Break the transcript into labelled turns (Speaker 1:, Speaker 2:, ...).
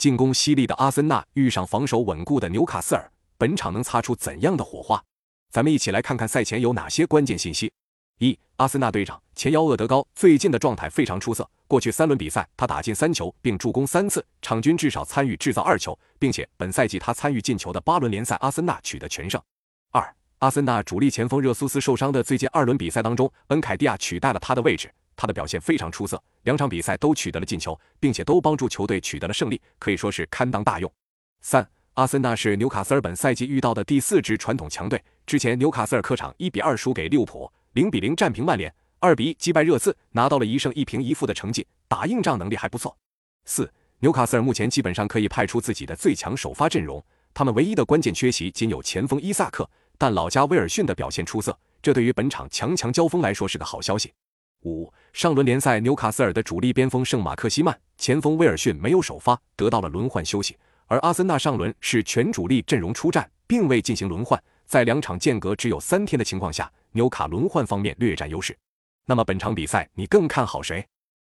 Speaker 1: 进攻犀利的阿森纳遇上防守稳固的纽卡斯尔，本场能擦出怎样的火花？咱们一起来看看赛前有哪些关键信息。一、阿森纳队长前腰厄德高最近的状态非常出色，过去三轮比赛他打进三球并助攻三次，场均至少参与制造二球，并且本赛季他参与进球的八轮联赛，阿森纳取得全胜。二、阿森纳主力前锋热苏斯受伤的最近二轮比赛当中，恩凯蒂亚取代了他的位置，他的表现非常出色，两场比赛都取得了进球，并且都帮助球队取得了胜利，可以说是堪当大用。三、阿森纳是纽卡斯尔本赛季遇到的第四支传统强队，之前纽卡斯尔客场一比二输给利物浦。零比零战平曼联，二比一击败热刺，拿到了一胜一平一负的成绩，打硬仗能力还不错。四，纽卡斯尔目前基本上可以派出自己的最强首发阵容，他们唯一的关键缺席仅有前锋伊萨克，但老家威尔逊的表现出色，这对于本场强强交锋来说是个好消息。五，上轮联赛纽卡斯尔的主力边锋圣马克西曼，前锋威尔逊没有首发，得到了轮换休息，而阿森纳上轮是全主力阵容出战，并未进行轮换，在两场间隔只有三天的情况下。纽卡轮换方面略占优势，那么本场比赛你更看好谁？